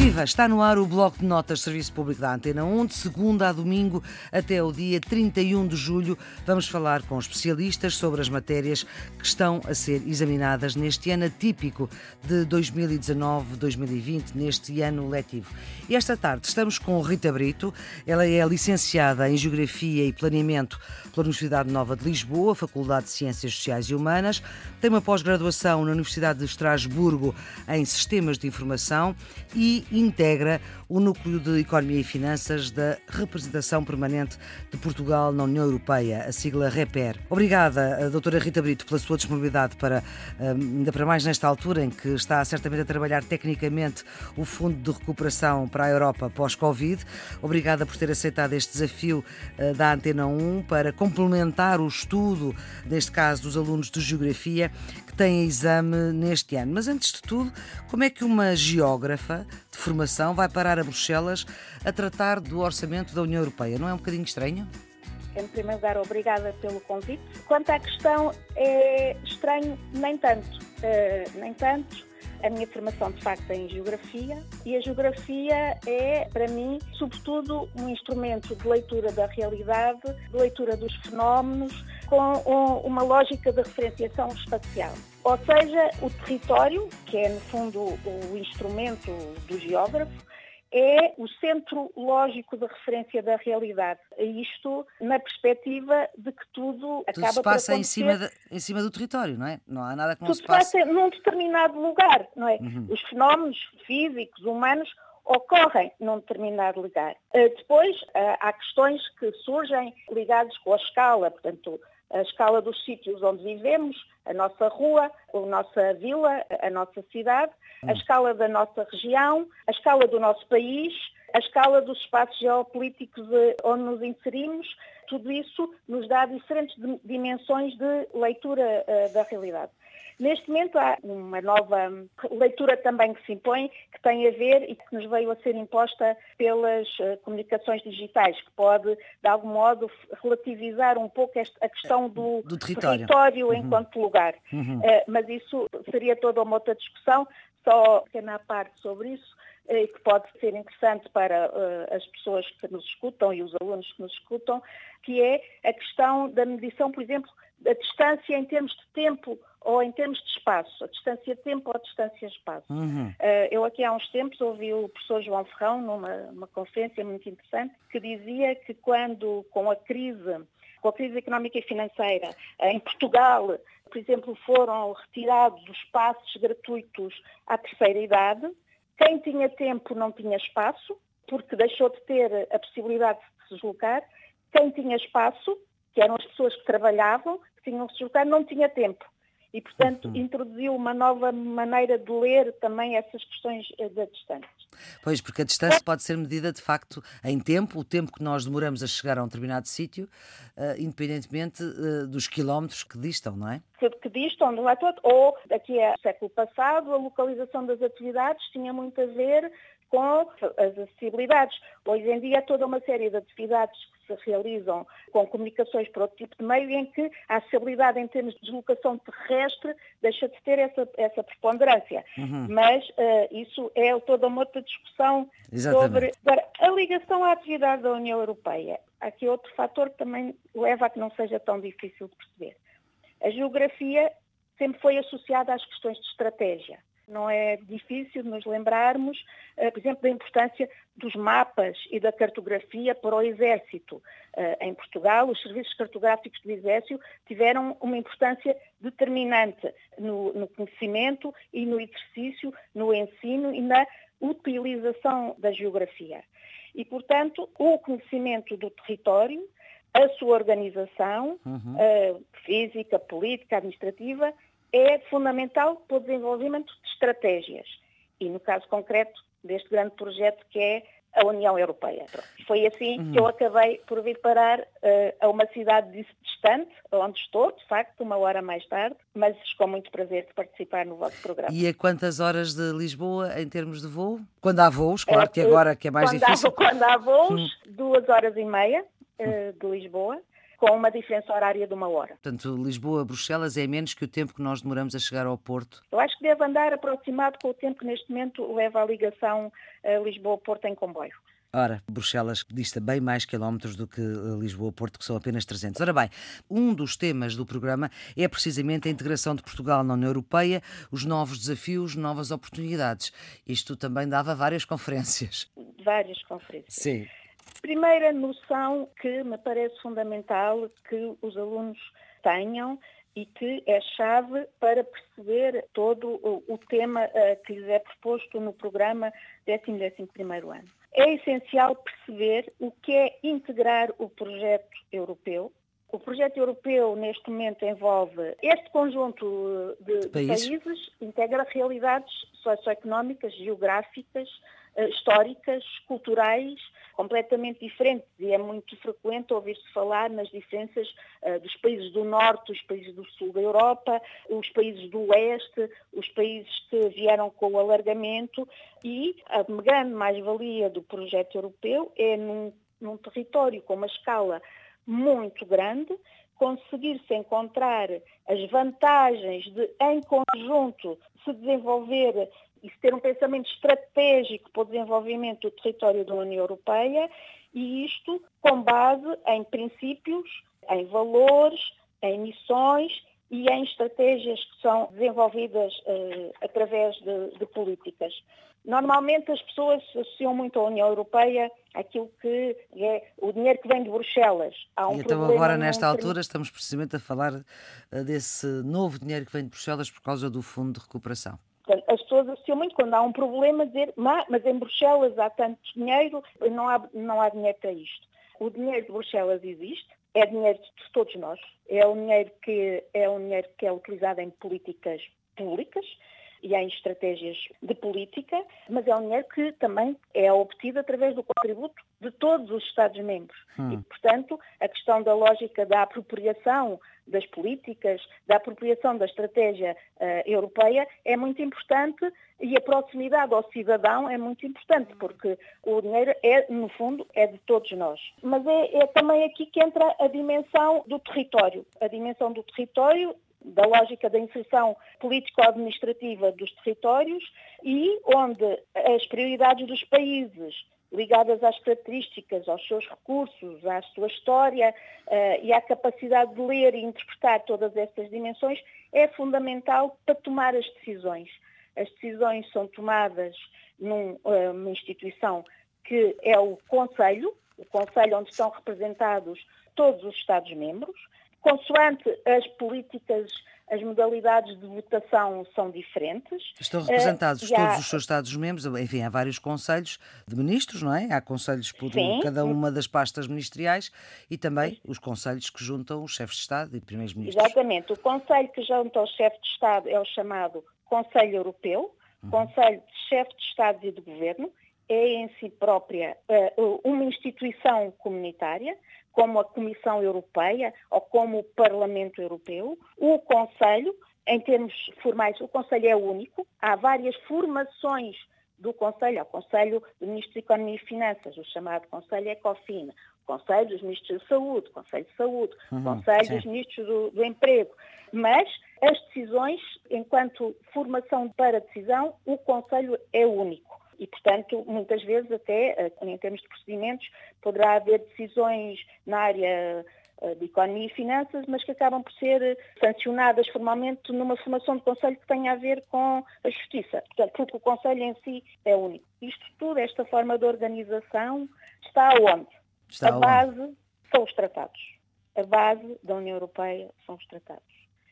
Viva! Está no ar o Bloco de Notas de Serviço Público da Antena 1, de segunda a domingo até o dia 31 de julho. Vamos falar com especialistas sobre as matérias que estão a ser examinadas neste ano atípico de 2019-2020, neste ano letivo. E esta tarde estamos com Rita Brito. Ela é licenciada em Geografia e Planeamento pela Universidade Nova de Lisboa, Faculdade de Ciências Sociais e Humanas. Tem uma pós-graduação na Universidade de Estrasburgo em Sistemas de Informação e integra o Núcleo de Economia e Finanças da Representação Permanente de Portugal na União Europeia, a sigla REPER. Obrigada, doutora Rita Brito, pela sua disponibilidade para, ainda para mais nesta altura em que está certamente a trabalhar tecnicamente o Fundo de Recuperação para a Europa pós-Covid. Obrigada por ter aceitado este desafio eh, da Antena 1 para complementar o estudo, neste caso, dos alunos de Geografia que têm exame neste ano. Mas antes de tudo, como é que uma geógrafa de formação vai parar a Bruxelas a tratar do orçamento da União Europeia? Não é um bocadinho estranho? Em primeiro lugar, obrigada pelo convite. Quanto à questão, é estranho, nem tanto. Uh, nem tanto. A minha formação, de facto, é em Geografia e a Geografia é, para mim, sobretudo, um instrumento de leitura da realidade, de leitura dos fenómenos, com uma lógica de referenciação espacial. Ou seja, o território, que é, no fundo, o instrumento do geógrafo, é o centro lógico de referência da realidade. Isto na perspectiva de que tudo, tudo acaba se passa em cima, de, em cima do território, não é? Não há nada que não tudo se passe. passa num determinado lugar, não é? Uhum. Os fenómenos físicos, humanos, ocorrem num determinado lugar. Uh, depois, uh, há questões que surgem ligadas com a escala, portanto, a escala dos sítios onde vivemos, a nossa rua, a nossa vila, a nossa cidade, a escala da nossa região, a escala do nosso país, a escala dos espaços geopolíticos onde nos inserimos, tudo isso nos dá diferentes dimensões de leitura uh, da realidade. Neste momento há uma nova leitura também que se impõe, que tem a ver e que nos veio a ser imposta pelas uh, comunicações digitais, que pode, de algum modo, relativizar um pouco a questão do, do território, território uhum. enquanto lugar. Uhum. Uh, mas isso seria toda uma outra discussão, só pequena parte sobre isso e que pode ser interessante para uh, as pessoas que nos escutam e os alunos que nos escutam, que é a questão da medição, por exemplo, da distância em termos de tempo ou em termos de espaço, a distância tempo ou a distância espaço. Uhum. Uh, eu aqui há uns tempos ouvi o professor João Ferrão numa conferência muito interessante que dizia que quando com a crise, com a crise económica e financeira em Portugal, por exemplo, foram retirados os passos gratuitos à terceira idade, quem tinha tempo não tinha espaço, porque deixou de ter a possibilidade de se deslocar. Quem tinha espaço, que eram as pessoas que trabalhavam, que tinham que se deslocar, não tinha tempo e, portanto, uhum. introduziu uma nova maneira de ler também essas questões eh, da distância. Pois, porque a distância pode ser medida de facto em tempo, o tempo que nós demoramos a chegar a um determinado sítio, uh, independentemente uh, dos quilómetros que distam, não é? Que, que distam do lado todo. Ou, daqui a século passado, a localização das atividades tinha muito a ver com as acessibilidades. Hoje em dia, toda uma série de atividades que se realizam com comunicações por outro tipo de meio em que a acessibilidade em termos de deslocação terrestre deixa de ter essa, essa preponderância. Uhum. Mas uh, isso é toda uma outra discussão Exatamente. sobre agora, a ligação à atividade da União Europeia. Há aqui outro fator que também leva a que não seja tão difícil de perceber. A geografia sempre foi associada às questões de estratégia. Não é difícil nos lembrarmos, eh, por exemplo, da importância dos mapas e da cartografia para o Exército. Eh, em Portugal, os serviços cartográficos do Exército tiveram uma importância determinante no, no conhecimento e no exercício, no ensino e na utilização da geografia. E, portanto, o conhecimento do território, a sua organização uhum. uh, física, política, administrativa, é fundamental para o desenvolvimento de estratégias. E no caso concreto deste grande projeto que é a União Europeia. Foi assim uhum. que eu acabei por vir parar uh, a uma cidade distante, onde estou, de facto, uma hora mais tarde, mas com muito prazer de participar no vosso programa. E a quantas horas de Lisboa em termos de voo? Quando há voos, claro que agora que é mais quando difícil. Há, quando há voos, hum. duas horas e meia uh, de Lisboa com uma diferença horária de uma hora. Portanto, Lisboa-Bruxelas é menos que o tempo que nós demoramos a chegar ao Porto? Eu acho que deve andar aproximado com o tempo que neste momento leva a ligação uh, Lisboa-Porto em comboio. Ora, Bruxelas dista bem mais quilómetros do que eh, Lisboa-Porto, que são apenas 300. Ora bem, um dos temas do programa é precisamente a integração de Portugal na União Europeia, os novos desafios, novas oportunidades. Isto também dava várias conferências. Várias conferências. Sim. Primeira noção que me parece fundamental que os alunos tenham e que é chave para perceber todo o, tema uh, que lhes é proposto no programa 10 primeiro ano é essencial perceber o que é integrar o projeto europeu. O projeto europeu, neste momento, envolve este conjunto de, de países, países integra realidades socioeconómicas, geográficas, eh, históricas, culturais, completamente diferentes. E é muito frequente ouvir-se falar nas diferenças uh, dos países do norte, os países do sul da Europa, os países do oeste, os países que vieram com o alargamento. E a grande mais-valia do projeto europeu é num, num território com uma escala muito grande, conseguir-se encontrar as vantagens de, em conjunto, se desenvolver e se ter um pensamento estratégico para o desenvolvimento do território da União Europeia e isto com base em princípios, em valores, em missões e em estratégias que são desenvolvidas uh, através de, de, políticas. Normalmente as pessoas associam muito à União Europeia aquilo que é o dinheiro que vem de Bruxelas. Há um então agora nesta altura estamos precisamente a falar eh, desse novo dinheiro que vem de Bruxelas por causa do Fundo de Recuperação. Portanto, as pessoas associam muito quando há um problema dizer, mas em Bruxelas há tanto dinheiro, não há, não há dinheiro para isto. O dinheiro de Bruxelas existe, é dinheiro de todos nós, é um dinheiro que é um dinheiro que é utilizado em políticas públicas e em estratégias de política, mas é um dinheiro que também é obtido através do contributo de todos os Estados-membros. Hum. E, portanto, a questão da lógica da apropriação das políticas, da apropriação da estratégia uh, europeia é muito importante e a proximidade ao cidadão é muito importante, porque o dinheiro é, no fundo, é de todos nós. Mas é, é também aqui que entra a dimensão do território. A dimensão do território da lógica da inserção político-administrativa dos territórios e onde as prioridades dos países ligadas às características, aos seus recursos, à sua história uh, e à capacidade de ler e interpretar todas estas dimensões, é fundamental para tomar as decisões. As decisões são tomadas numa uh, instituição que é o Conselho, o Conselho onde estão representados todos os Estados-membros, consoante as políticas as modalidades de votação são diferentes. Estão representados uh, todos há... os seus Estados-membros, enfim, há vários conselhos de ministros, não é? Há conselhos por Sim. cada uma das pastas ministeriais e também os conselhos que juntam os chefes de Estado e primeiros-ministros. Exatamente. O conselho que junta os chefes de Estado é o chamado Conselho Europeu, uhum. Conselho de Chefe de Estado e de Governo, é em si própria uh, uma instituição comunitária, como a Comissão Europeia ou como o Parlamento Europeu. O Conselho, em termos formais, o Conselho é único. Há várias formações do Conselho, o Conselho de Ministros de Economia e Finanças, o chamado Conselho ECOFIN, Conselho dos Ministros de Saúde, Conselho de Saúde, uhum, Conselho sim. dos Ministros do, do Emprego. Mas as decisões, enquanto formação para decisão, o Conselho é único e, portanto, muitas vezes até, eh, em termos de procedimentos, poderá haver decisões na área eh, de economia e finanças, mas que acabam por ser sancionadas formalmente numa formação de conselho que tenha a ver com a justiça. Portanto, porque o conselho em si é único. Isto tudo, esta forma de organização, está onde? Está a base são os tratados. A base da União Europeia são os tratados.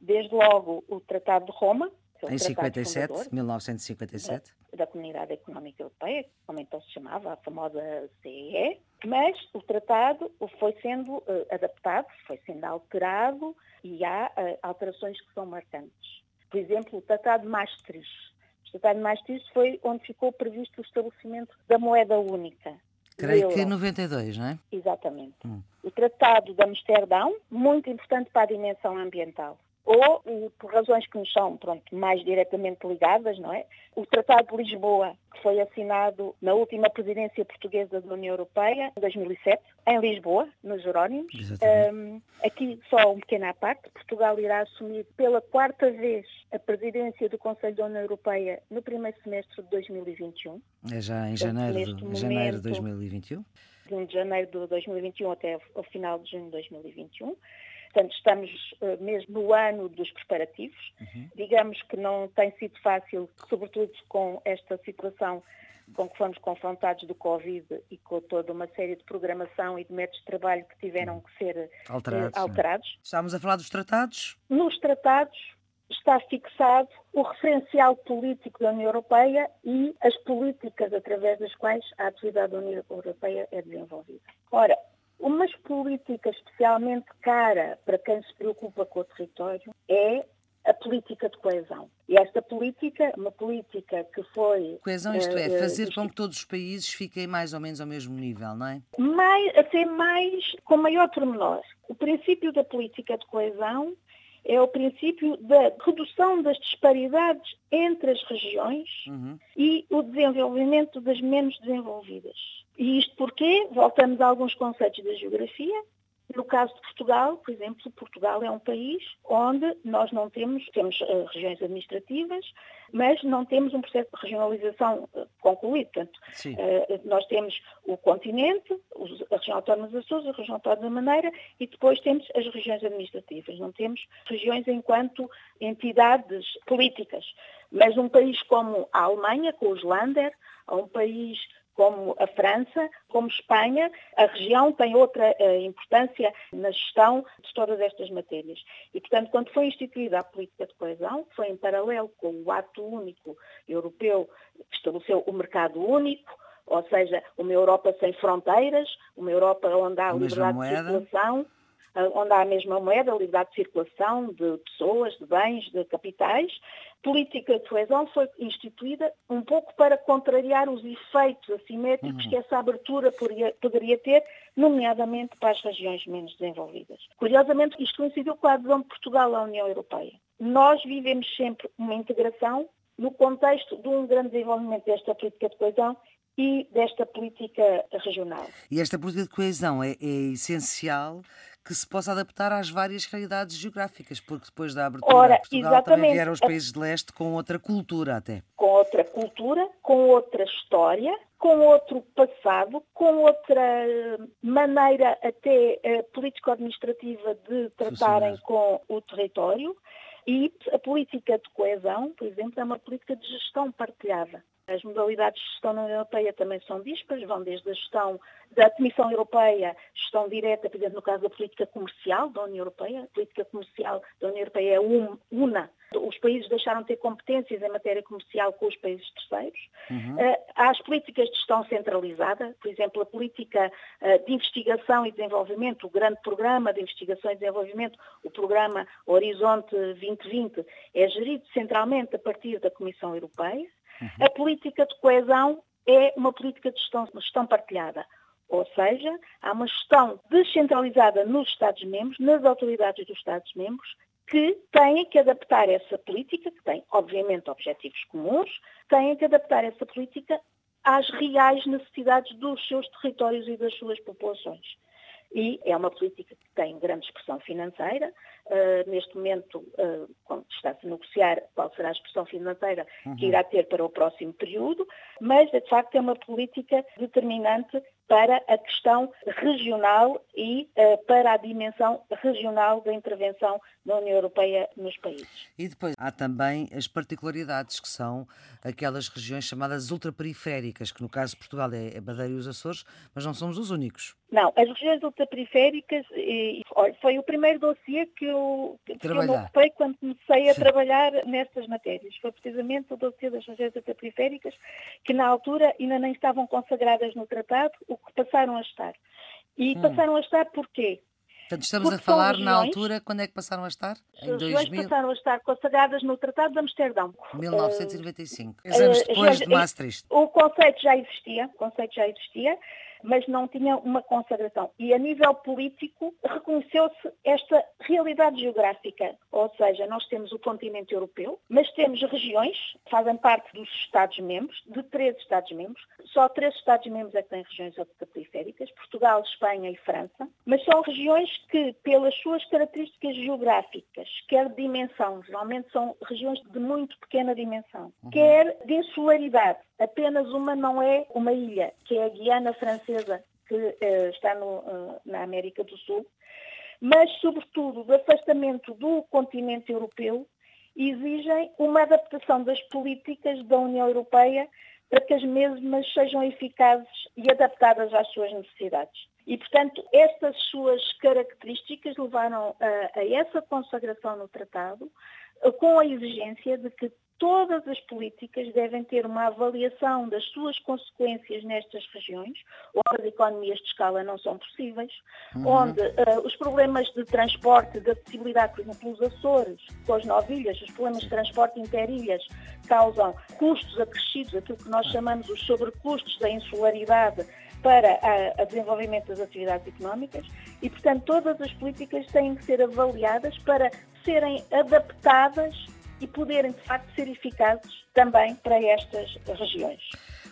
Desde logo o Tratado de Roma, em 57, 1957. Da, da, Comunidade Económica Europeia, como então se chamava, a famosa CEE, mas o tratado foi sendo uh, adaptado, foi sendo alterado e há uh, alterações que são marcantes. Por exemplo, o Tratado de Maastricht. O Tratado de Maastricht foi onde ficou previsto o estabelecimento da moeda única. Creio que 92, não é? Exatamente. Hum. O Tratado de Amsterdão, muito importante para a dimensão ambiental ou, por razões que nos são pronto, mais diretamente ligadas, não é? O Tratado de Lisboa, que foi assinado na última presidência portuguesa da União Europeia, em 2007, em Lisboa, nos Jerónimos. Um, aqui só um pequeno à parte, Portugal irá assumir pela quarta vez a presidência do Conselho da União Europeia no primeiro semestre de 2021. É já em janeiro, de, janeiro de 2021? De janeiro de 2021 até o final de junho de 2021. Portanto, estamos uh, mesmo no ano dos preparativos. Uhum. Digamos que não tem sido fácil, sobretudo com esta situação com que fomos confrontados do Covid e com toda uma série de programação e de métodos de trabalho que tiveram que ser eh, alterados. Alterados. Estamos a falar dos tratados? Nos tratados está fixado o referencial político da União Europeia e as políticas através das quais a atividade da União Europeia é desenvolvida. Ora, uma política especialmente cara para quem se preocupa com o território é a política de coesão. E esta política, uma política que foi... Coesão, isto é, eh, fazer uh, com que todos os países fiquem mais ou menos ao mesmo nível, não é? Mais, até mais, com maior pormenor. O princípio da política de coesão é o princípio da redução das disparidades entre as regiões uhum. e o desenvolvimento das menos desenvolvidas. E isto porque voltamos a alguns conceitos da geografia. No caso de Portugal, por exemplo, Portugal é um país onde nós não temos, temos uh, regiões administrativas, mas não temos um processo de regionalização uh, concluído. Portanto, uh, nós temos o continente, a região autónoma dos Açores, a região autónoma da Madeira e depois temos as regiões administrativas. Não temos regiões enquanto entidades políticas. Mas um país como a Alemanha, com os Länder, ou um país como a França, como Espanha, a região tem outra uh, importância na gestão de todas estas matérias. E, portanto, quando foi instituída a política de coesão, foi em paralelo com o ato único europeu que estabeleceu o mercado único, ou seja, uma Europa sem fronteiras, uma Europa onde há liberdade de circulação, onde há a mesma moeda, a liberdade de circulação de pessoas, de bens, de capitais. Política de coesão foi instituída um pouco para contrariar os efeitos assimétricos uhum. que essa abertura poderia, poderia ter, nomeadamente para as regiões menos desenvolvidas. Curiosamente, isto coincidiu com a adesão de Portugal à União Europeia. Nós vivemos sempre uma integração no contexto de um grande desenvolvimento desta política de coesão e desta política regional. E esta política de coesão é, é essencial que se possa adaptar às várias realidades geográficas, porque depois da abertura Ora, de Portugal exatamente. também vieram os países de leste com outra cultura até. Com outra cultura, com outra história, com outro passado, com outra maneira até uh, político-administrativa de tratarem com o território. E a política de coesão, por exemplo, é uma política de gestão partilhada. As modalidades de gestão na União Europeia também são dispares, vão desde a gestão da Comissão Europeia, gestão direta, por exemplo, no caso da política comercial da União Europeia, a política comercial da União Europeia é una. Os países deixaram de ter competências em matéria comercial com os países terceiros. Uhum. Uh, há as políticas de gestão centralizada, por exemplo, a política uh, de investigação e desenvolvimento, o grande programa de investigação e desenvolvimento, o programa Horizonte 2020, é gerido centralmente a partir da Comissão Europeia. Uhum. A política de coesão é uma política de gestão, gestão partilhada. Ou seja, há uma gestão descentralizada nos Estados-membros, nas autoridades dos Estados-membros, que têm que adaptar essa política, que tem, obviamente, objetivos comuns, têm que adaptar essa política às reais necessidades dos seus territórios e das suas populações e é uma política que tem grande expressão financeira. Uh, neste momento, uh, está-se a negociar qual será a expressão financeira uhum. que irá ter para o próximo período, mas, de facto, é uma política determinante para a questão regional e uh, para a dimensão regional da intervenção da União Europeia nos países. E depois há também as particularidades que são aquelas regiões chamadas ultraperiféricas, que no caso de Portugal é Madeira e os Açores, mas não somos os únicos. Não, as regiões ultraperiféricas e, olha, foi o primeiro dossiê que eu, que eu me ocupei quando comecei a Sim. trabalhar nestas matérias. Foi precisamente o dossiê das regiões ultraperiféricas que na altura ainda nem estavam consagradas no tratado, o passaram a estar. E hum. passaram a estar porquê? Portanto, estamos Porque a falar regiões, na altura, quando é que passaram a estar? Em as regiões 2000... passaram a estar consagradas no Tratado de Amsterdão. 1995. Uh, anos depois uh, de Maastricht. O conceito já existia, o conceito já existia. Mas não tinha uma consagração. E a nível político reconheceu-se esta realidade geográfica, ou seja, nós temos o continente europeu, mas temos regiões que fazem parte dos Estados-membros, de três Estados-membros, só três Estados-membros é que têm regiões periféricas, Portugal, Espanha e França, mas são regiões que, pelas suas características geográficas, quer de dimensão, geralmente são regiões de muito pequena dimensão, uhum. quer de insularidade, apenas uma não é uma ilha, que é a Guiana Francesa, que uh, está no, uh, na América do Sul, mas, sobretudo, do afastamento do continente europeu, exigem uma adaptação das políticas da União Europeia para que as mesmas sejam eficazes e adaptadas às suas necessidades. E, portanto, estas suas características levaram a, a essa consagração no tratado, com a exigência de que todas as políticas devem ter uma avaliação das suas consequências nestas regiões, onde as economias de escala não são possíveis, uhum. onde uh, os problemas de transporte, de acessibilidade, por exemplo, os Açores, com as novilhas, os problemas de transporte interilhas causam custos acrescidos, aquilo que nós chamamos os sobrecustos da insularidade para o desenvolvimento das atividades económicas e, portanto, todas as políticas têm que ser avaliadas para serem adaptadas e poderem, de facto, ser eficazes também para estas regiões.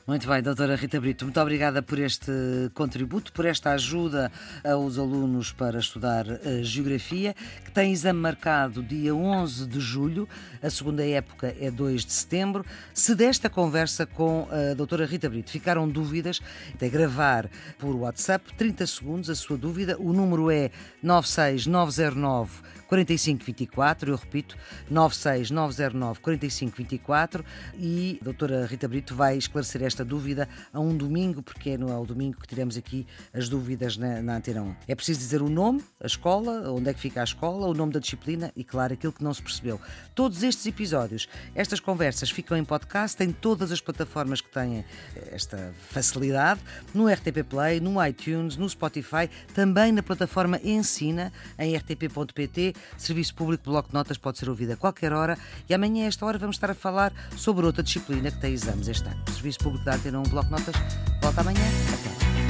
Muito bem, doutora Rita Brito, muito obrigada por este contributo, por esta ajuda aos alunos para estudar uh, Geografia, que tem exame marcado dia 11 de julho, a segunda época é 2 de setembro. Se desta conversa com a doutora Rita Brito ficaram dúvidas, é gravar por WhatsApp 30 segundos a sua dúvida, o número é 96909 4524, eu repito, 96909 4524 e a doutora Rita Brito vai esclarecer esta dúvida a um domingo, porque é no ao domingo que tiramos aqui as dúvidas na, na Antena 1. É preciso dizer o nome, a escola, onde é que fica a escola, o nome da disciplina e, claro, aquilo que não se percebeu. Todos estes episódios, estas conversas ficam em podcast em todas as plataformas que têm esta facilidade, no RTP Play, no iTunes, no Spotify, também na plataforma Ensina, em rtp.pt Serviço Público Bloco de Notas pode ser ouvido a qualquer hora e amanhã, a esta hora, vamos estar a falar sobre outra disciplina que tem exames este ano. Serviço Público da Antena 1 Bloco de Notas volta amanhã. Até lá.